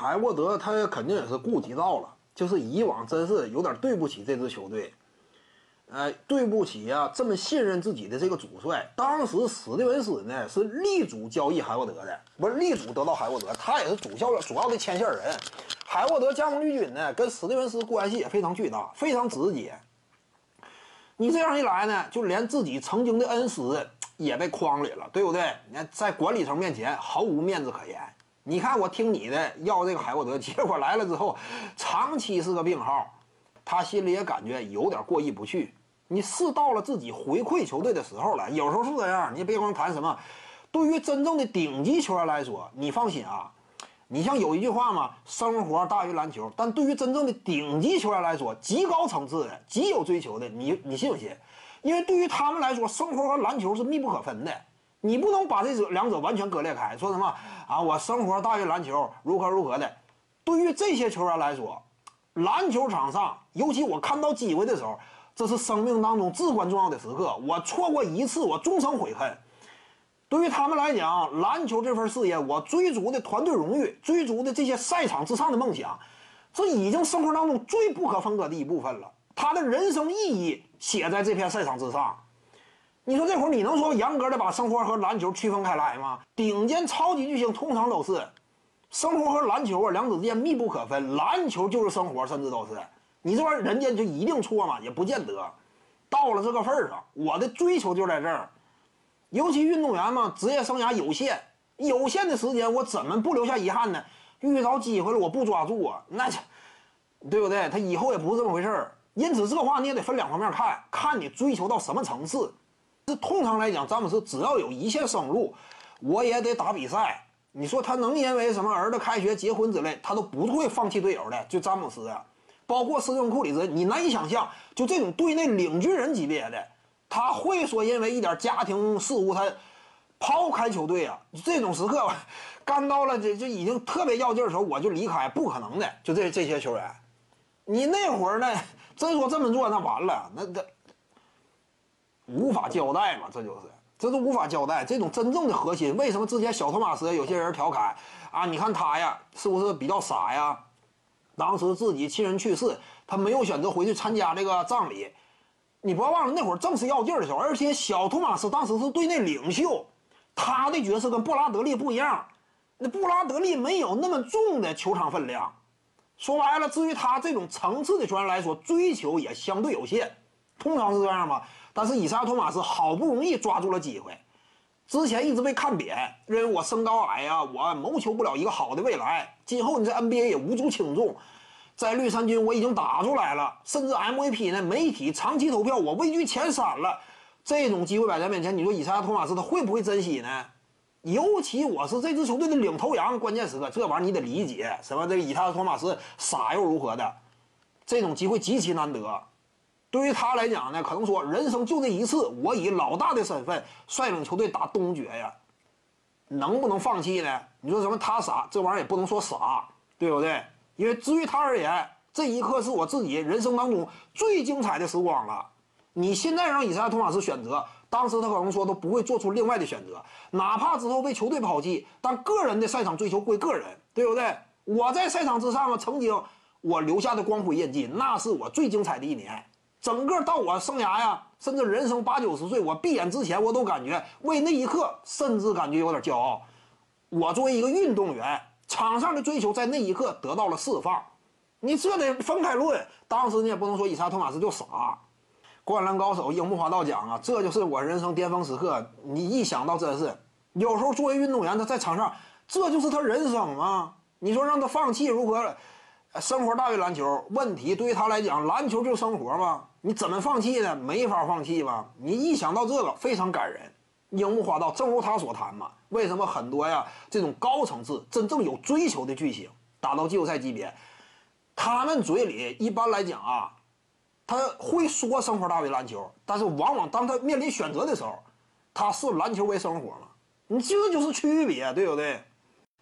海沃德他肯定也是顾及到了，就是以往真是有点对不起这支球队，哎，对不起呀，这么信任自己的这个主帅。当时史蒂文斯呢是力主交易海沃德的，不是力主得到海沃德，他也是主教主要的牵线人。海沃德加盟绿军呢，跟史蒂文斯关系也非常巨大，非常直接。你这样一来呢，就连自己曾经的恩师也被框里了，对不对？你看在管理层面前毫无面子可言。你看我听你的要这个海沃德，结果来了之后，长期是个病号，他心里也感觉有点过意不去。你是到了自己回馈球队的时候了，有时候是这样。你别光谈什么，对于真正的顶级球员来说，你放心啊。你像有一句话嘛，生活大于篮球。但对于真正的顶级球员来说，极高层次的、极有追求的，你你信不信？因为对于他们来说，生活和篮球是密不可分的。你不能把这者两者完全割裂开。说什么啊？我生活大于篮球，如何如何的？对于这些球员来说，篮球场上，尤其我看到机会的时候，这是生命当中至关重要的时刻。我错过一次，我终生悔恨。对于他们来讲，篮球这份事业，我追逐的团队荣誉，追逐的这些赛场之上的梦想，这已经生活当中最不可分割的一部分了。他的人生意义写在这片赛场之上。你说这会儿你能说严格的把生活和篮球区分开来吗？顶尖超级巨星通常都是生活和篮球啊两者之间密不可分，篮球就是生活，甚至都是你这玩意儿人家就一定错吗？也不见得。到了这个份儿上，我的追求就在这儿。尤其运动员嘛，职业生涯有限，有限的时间，我怎么不留下遗憾呢？遇到机会了，我不抓住啊，那，对不对？他以后也不是这么回事儿。因此，这话你也得分两方面看，看你追求到什么层次。这通常来讲，詹姆斯只要有一线生路，我也得打比赛。你说他能因为什么儿子开学、结婚之类，他都不会放弃队友的。就詹姆斯啊，包括斯蒂芬库里兹，你难以想象，就这种队内领军人级别的。他会说因为一点家庭事务他抛开球队啊？这种时刻干到了这就已经特别要劲的时候我就离开，不可能的。就这这些球员，你那会儿呢？真说这么做那完了，那他无法交代嘛？这就是，这都无法交代。这种真正的核心，为什么之前小托马斯有些人调侃啊？你看他呀，是不是比较傻呀？当时自己亲人去世，他没有选择回去参加这个葬礼。你不要忘了，那会儿正是要劲儿的时候，而且小托马斯当时是队内领袖，他的角色跟布拉德利不一样。那布拉德利没有那么重的球场分量。说白了，至于他这种层次的球员来说，追求也相对有限，通常是这样吧。但是伊萨托马斯好不容易抓住了机会，之前一直被看扁，认为我身高矮呀，我谋求不了一个好的未来，今后你在 NBA 也无足轻重。在绿衫军我已经打出来了，甚至 MVP 呢？媒体长期投票，我位居前三了。这种机会摆在面前，你说以赛亚·托马斯他会不会珍惜呢？尤其我是这支球队的领头羊，关键时刻这玩意儿你得理解。什么这个以赛亚·托马斯傻又如何的？这种机会极其难得。对于他来讲呢，可能说人生就这一次，我以老大的身份率领球队打东决呀，能不能放弃呢？你说什么他傻？这玩意儿也不能说傻，对不对？因为至于他而言，这一刻是我自己人生当中最精彩的时光了。你现在让以赛亚·托马斯选择，当时他可能说都不会做出另外的选择，哪怕之后被球队抛弃，但个人的赛场追求归个人，对不对？我在赛场之上啊，曾经我留下的光辉印记，那是我最精彩的一年。整个到我生涯呀，甚至人生八九十岁，我闭眼之前，我都感觉为那一刻，甚至感觉有点骄傲。我作为一个运动员。场上的追求在那一刻得到了释放，你这得分开论。当时你也不能说伊莎托马斯就傻，灌篮高手樱木花道讲啊，这就是我人生巅峰时刻。你一想到真是，有时候作为运动员，他在场上，这就是他人生吗？你说让他放弃如何？生活大于篮球，问题对于他来讲，篮球就生活嘛？你怎么放弃呢？没法放弃吧？你一想到这个，非常感人。樱木花道，正如他所谈嘛，为什么很多呀这种高层次、真正有追求的巨星打到季后赛级别，他们嘴里一般来讲啊，他会说生活大于篮球，但是往往当他面临选择的时候，他视篮球为生活嘛，你这就是区别，对不对？